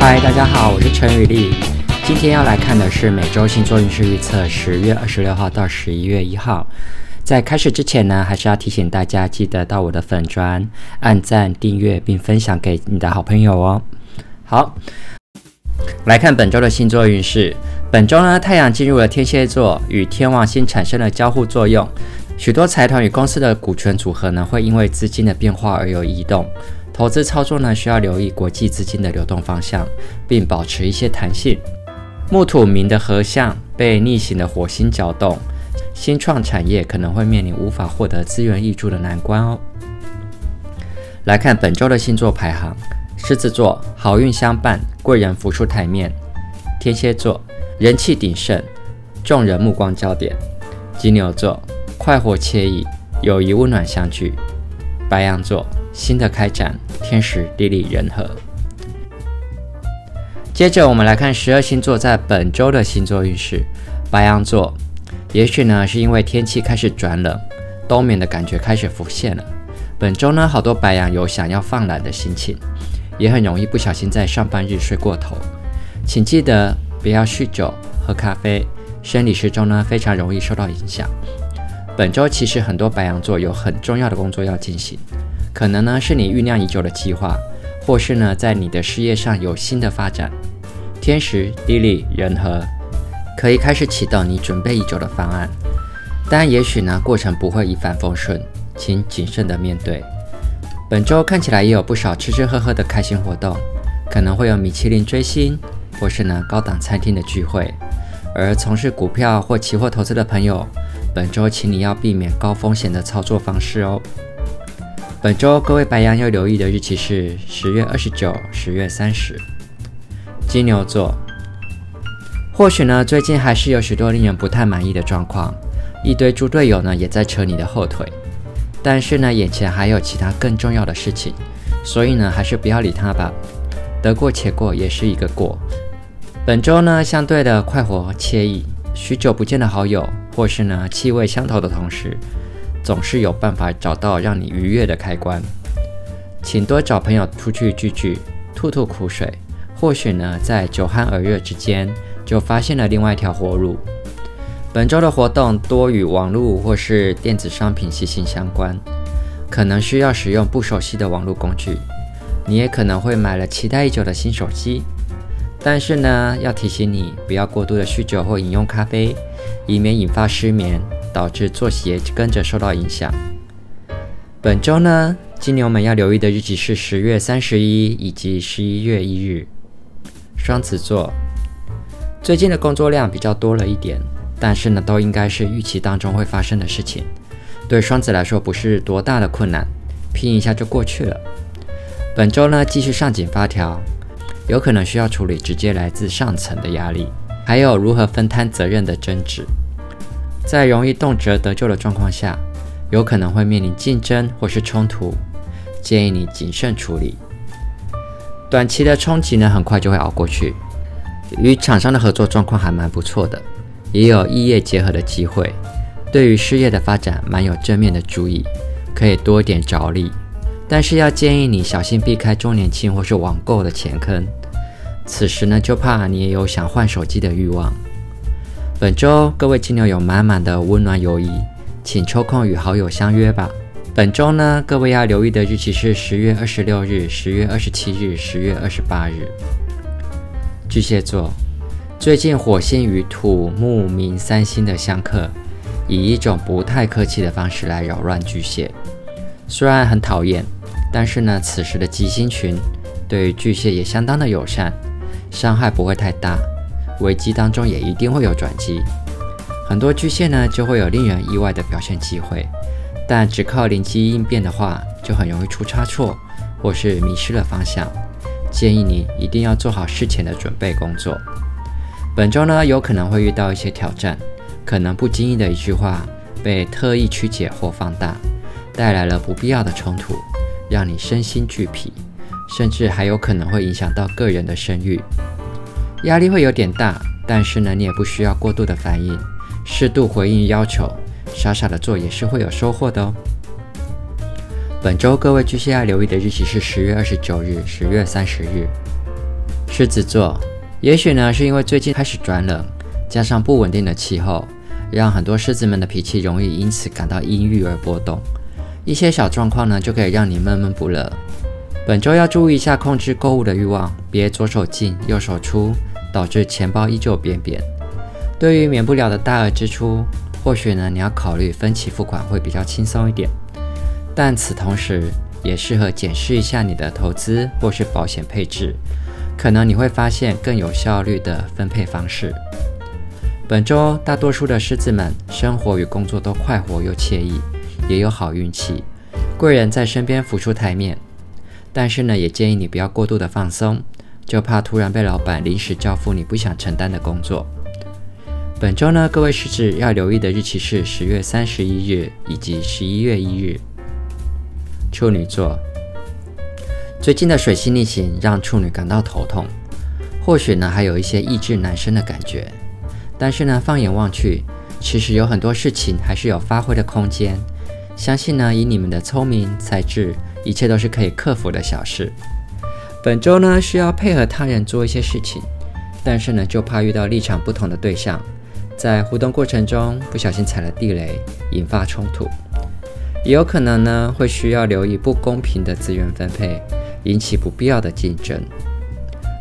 嗨，大家好，我是陈宇丽。今天要来看的是每周星座运势预测，十月二十六号到十一月一号。在开始之前呢，还是要提醒大家，记得到我的粉专按赞、订阅并分享给你的好朋友哦。好，来看本周的星座运势。本周呢，太阳进入了天蝎座，与天王星产生了交互作用，许多财团与公司的股权组合呢，会因为资金的变化而有移动。投资操作呢，需要留意国际资金的流动方向，并保持一些弹性。木土冥的合相被逆行的火星搅动，新创产业可能会面临无法获得资源挹注的难关哦。来看本周的星座排行：狮子座好运相伴，贵人浮出台面；天蝎座人气鼎盛，众人目光焦点；金牛座快活惬意，友谊温暖相聚；白羊座新的开展。天时地利人和。接着我们来看十二星座在本周的星座运势。白羊座，也许呢是因为天气开始转冷，冬眠的感觉开始浮现了。本周呢，好多白羊有想要放懒的心情，也很容易不小心在上班日睡过头。请记得不要酗酒、喝咖啡，生理时钟呢非常容易受到影响。本周其实很多白羊座有很重要的工作要进行。可能呢是你酝酿已久的计划，或是呢在你的事业上有新的发展，天时地利人和，可以开始启动你准备已久的方案。但也许呢过程不会一帆风顺，请谨慎的面对。本周看起来也有不少吃吃喝喝的开心活动，可能会有米其林追星，或是呢高档餐厅的聚会。而从事股票或期货投资的朋友，本周请你要避免高风险的操作方式哦。本周各位白羊要留意的日期是十月二十九、十月三十。金牛座，或许呢最近还是有许多令人不太满意的状况，一堆猪队友呢也在扯你的后腿，但是呢眼前还有其他更重要的事情，所以呢还是不要理他吧，得过且过也是一个过。本周呢相对的快活惬意，许久不见的好友或是呢气味相投的同事。总是有办法找到让你愉悦的开关，请多找朋友出去聚聚，吐吐苦水。或许呢，在酒酣耳热之间，就发现了另外一条活路。本周的活动多与网络或是电子商品息息相关，可能需要使用不熟悉的网络工具。你也可能会买了期待已久的新手机，但是呢，要提醒你不要过度的酗酒或饮用咖啡，以免引发失眠。导致作息也跟着受到影响。本周呢，金牛们要留意的日期是十月三十一以及十一月一日。双子座最近的工作量比较多了一点，但是呢，都应该是预期当中会发生的事情。对双子来说，不是多大的困难，拼一下就过去了。本周呢，继续上紧发条，有可能需要处理直接来自上层的压力，还有如何分摊责任的争执。在容易动辄得救的状况下，有可能会面临竞争或是冲突，建议你谨慎处理。短期的冲击呢，很快就会熬过去。与厂商的合作状况还蛮不错的，也有异业结合的机会，对于事业的发展蛮有正面的注意，可以多点着力。但是要建议你小心避开周年庆或是网购的钱坑，此时呢，就怕你也有想换手机的欲望。本周各位金牛有满满的温暖友谊，请抽空与好友相约吧。本周呢，各位要留意的日期是十月二十六日、十月二十七日、十月二十八日。巨蟹座，最近火星与土木冥三星的相克，以一种不太客气的方式来扰乱巨蟹。虽然很讨厌，但是呢，此时的吉星群对巨蟹也相当的友善，伤害不会太大。危机当中也一定会有转机，很多巨蟹呢就会有令人意外的表现机会，但只靠灵机应变的话，就很容易出差错或是迷失了方向。建议你一定要做好事前的准备工作。本周呢有可能会遇到一些挑战，可能不经意的一句话被特意曲解或放大，带来了不必要的冲突，让你身心俱疲，甚至还有可能会影响到个人的声誉。压力会有点大，但是呢，你也不需要过度的反应，适度回应要求，傻傻的做也是会有收获的哦。本周各位巨蟹要留意的日期是十月二十九日、十月三十日。狮子座，也许呢是因为最近开始转冷，加上不稳定的气候，让很多狮子们的脾气容易因此感到阴郁而波动。一些小状况呢就可以让你闷闷不乐。本周要注意一下控制购物的欲望，别左手进右手出，导致钱包依旧扁扁。对于免不了的大额支出，或许呢你要考虑分期付款会比较轻松一点。但此同时也适合检视一下你的投资或是保险配置。可能你会发现更有效率的分配方式。本周大多数的狮子们生活与工作都快活又惬意，也有好运气，贵人在身边浮出台面。但是呢，也建议你不要过度的放松，就怕突然被老板临时交付你不想承担的工作。本周呢，各位狮子要留意的日期是十月三十一日以及十一月一日。处女座。最近的水星逆行让处女感到头痛，或许呢还有一些意志难伸的感觉。但是呢，放眼望去，其实有很多事情还是有发挥的空间。相信呢，以你们的聪明才智，一切都是可以克服的小事。本周呢，需要配合他人做一些事情，但是呢，就怕遇到立场不同的对象，在互动过程中不小心踩了地雷，引发冲突。也有可能呢，会需要留意不公平的资源分配。引起不必要的竞争，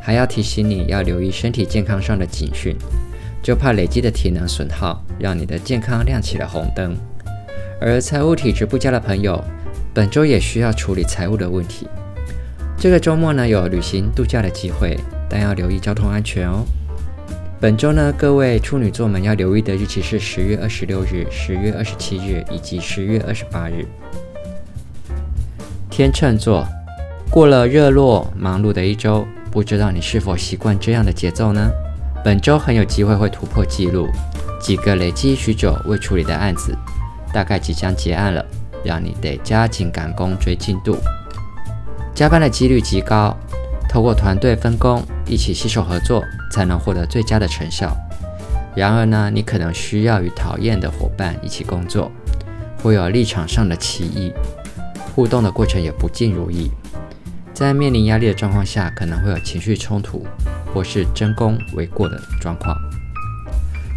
还要提醒你要留意身体健康上的警讯，就怕累积的体能损耗让你的健康亮起了红灯。而财务体质不佳的朋友，本周也需要处理财务的问题。这个周末呢，有旅行度假的机会，但要留意交通安全哦。本周呢，各位处女座们要留意的日期是十月二十六日、十月二十七日以及十月二十八日。天秤座。过了热络忙碌的一周，不知道你是否习惯这样的节奏呢？本周很有机会会突破纪录，几个累积许久未处理的案子，大概即将结案了，让你得加紧赶工追进度。加班的几率极高，透过团队分工，一起携手合作，才能获得最佳的成效。然而呢，你可能需要与讨厌的伙伴一起工作，会有立场上的歧义，互动的过程也不尽如意。在面临压力的状况下，可能会有情绪冲突，或是争功诿过的状况。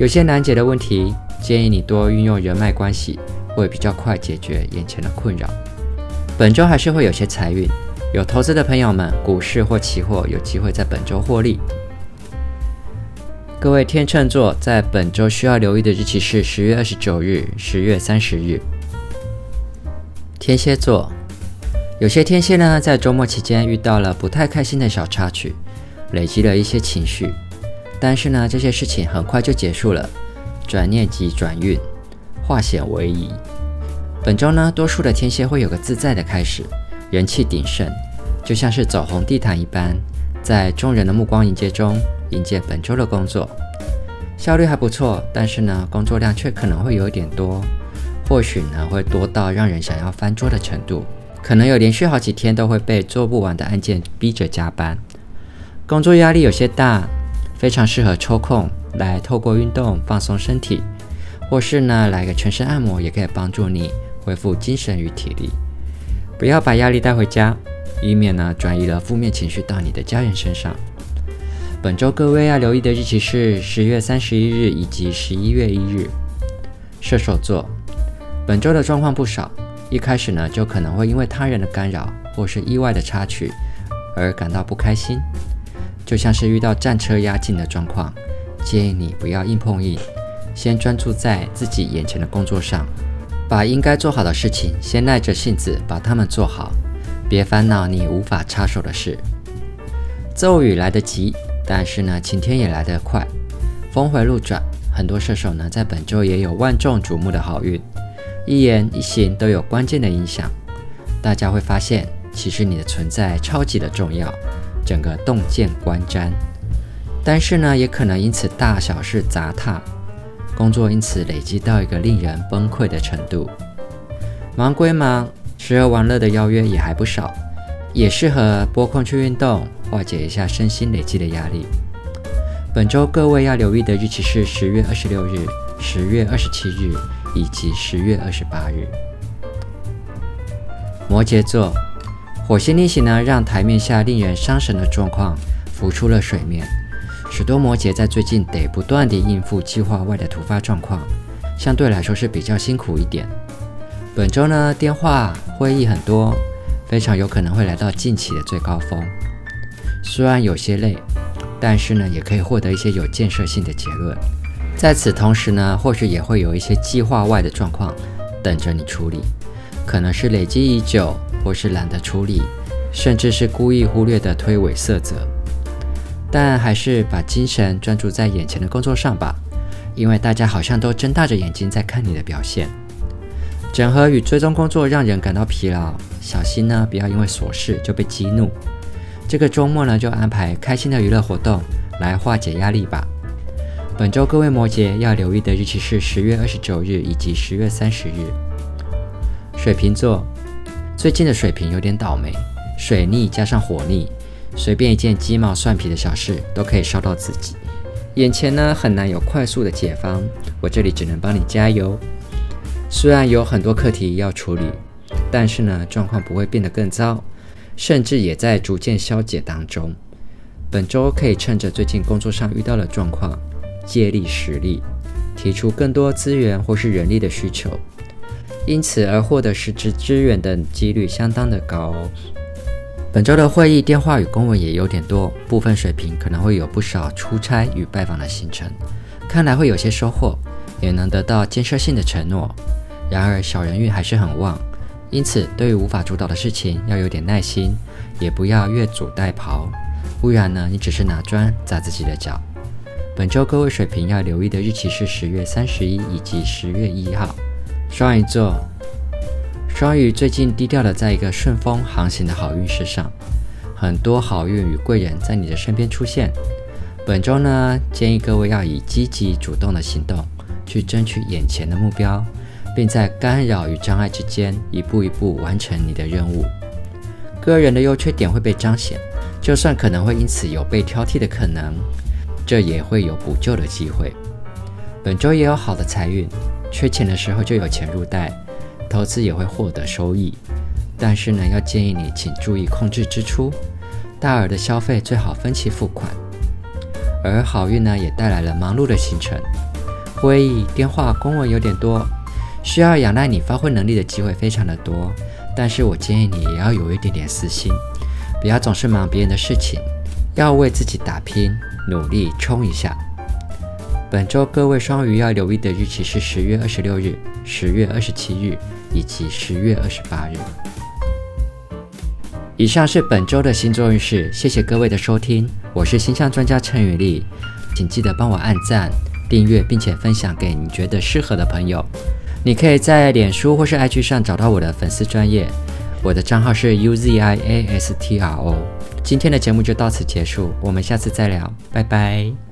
有些难解的问题，建议你多运用人脉关系，会比较快解决眼前的困扰。本周还是会有些财运，有投资的朋友们，股市或期货有机会在本周获利。各位天秤座，在本周需要留意的日期是十月二十九日、十月三十日。天蝎座。有些天蝎呢，在周末期间遇到了不太开心的小插曲，累积了一些情绪。但是呢，这些事情很快就结束了。转念即转运，化险为夷。本周呢，多数的天蝎会有个自在的开始，人气鼎盛，就像是走红地毯一般，在众人的目光迎接中迎接本周的工作。效率还不错，但是呢，工作量却可能会有点多，或许呢，会多到让人想要翻桌的程度。可能有连续好几天都会被做不完的案件逼着加班，工作压力有些大，非常适合抽空来透过运动放松身体，或是呢来个全身按摩，也可以帮助你恢复精神与体力。不要把压力带回家，以免呢转移了负面情绪到你的家人身上。本周各位要留意的日期是十月三十一日以及十一月一日。射手座，本周的状况不少。一开始呢，就可能会因为他人的干扰或是意外的插曲而感到不开心，就像是遇到战车压境的状况。建议你不要硬碰硬，先专注在自己眼前的工作上，把应该做好的事情先耐着性子把它们做好，别烦恼你无法插手的事。骤雨来得急，但是呢，晴天也来得快，峰回路转。很多射手呢，在本周也有万众瞩目的好运。一言一行都有关键的影响，大家会发现，其实你的存在超级的重要，整个洞见观瞻。但是呢，也可能因此大小事砸踏，工作因此累积到一个令人崩溃的程度。忙归忙，吃喝玩乐的邀约也还不少，也适合拨空去运动，化解一下身心累积的压力。本周各位要留意的日期是十月二十六日、十月二十七日。以及十月二十八日，摩羯座火星逆行呢，让台面下令人伤神的状况浮出了水面。许多摩羯在最近得不断地应付计划外的突发状况，相对来说是比较辛苦一点。本周呢，电话会议很多，非常有可能会来到近期的最高峰。虽然有些累，但是呢，也可以获得一些有建设性的结论。在此同时呢，或许也会有一些计划外的状况等着你处理，可能是累积已久，或是懒得处理，甚至是故意忽略的推诿色责。但还是把精神专注在眼前的工作上吧，因为大家好像都睁大着眼睛在看你的表现。整合与追踪工作让人感到疲劳，小心呢，不要因为琐事就被激怒。这个周末呢，就安排开心的娱乐活动来化解压力吧。本周各位摩羯要留意的日期是十月二十九日以及十月三十日。水瓶座，最近的水瓶有点倒霉，水逆加上火逆。随便一件鸡毛蒜皮的小事都可以烧到自己，眼前呢很难有快速的解方，我这里只能帮你加油。虽然有很多课题要处理，但是呢状况不会变得更糟，甚至也在逐渐消解当中。本周可以趁着最近工作上遇到的状况，借力使力，提出更多资源或是人力的需求，因此而获得实质资源的几率相当的高哦。本周的会议、电话与公文也有点多，部分水平可能会有不少出差与拜访的行程，看来会有些收获，也能得到建设性的承诺。然而小人运还是很旺，因此对于无法主导的事情要有点耐心，也不要越俎代庖，不然呢，你只是拿砖砸自己的脚。本周各位水平要留意的日期是十月三十一以及十月一号。双鱼座。双鱼最近低调的在一个顺风航行的好运势上，很多好运与贵人在你的身边出现。本周呢，建议各位要以积极主动的行动去争取眼前的目标，并在干扰与障碍之间一步一步完成你的任务。个人的优缺点会被彰显，就算可能会因此有被挑剔的可能，这也会有补救的机会。本周也有好的财运，缺钱的时候就有钱入袋。投资也会获得收益，但是呢，要建议你请注意控制支出，大额的消费最好分期付款。而好运呢，也带来了忙碌的行程，会议、电话、公文有点多，需要仰赖你发挥能力的机会非常的多。但是我建议你也要有一点点私心，不要总是忙别人的事情，要为自己打拼，努力冲一下。本周各位双鱼要留意的日期是十月二十六日、十月二十七日以及十月二十八日。以上是本周的星座运势，谢谢各位的收听，我是星象专家陈宇丽，请记得帮我按赞、订阅，并且分享给你觉得适合的朋友。你可以在脸书或是 IG 上找到我的粉丝专业，我的账号是 UZIASTRO。今天的节目就到此结束，我们下次再聊，拜拜。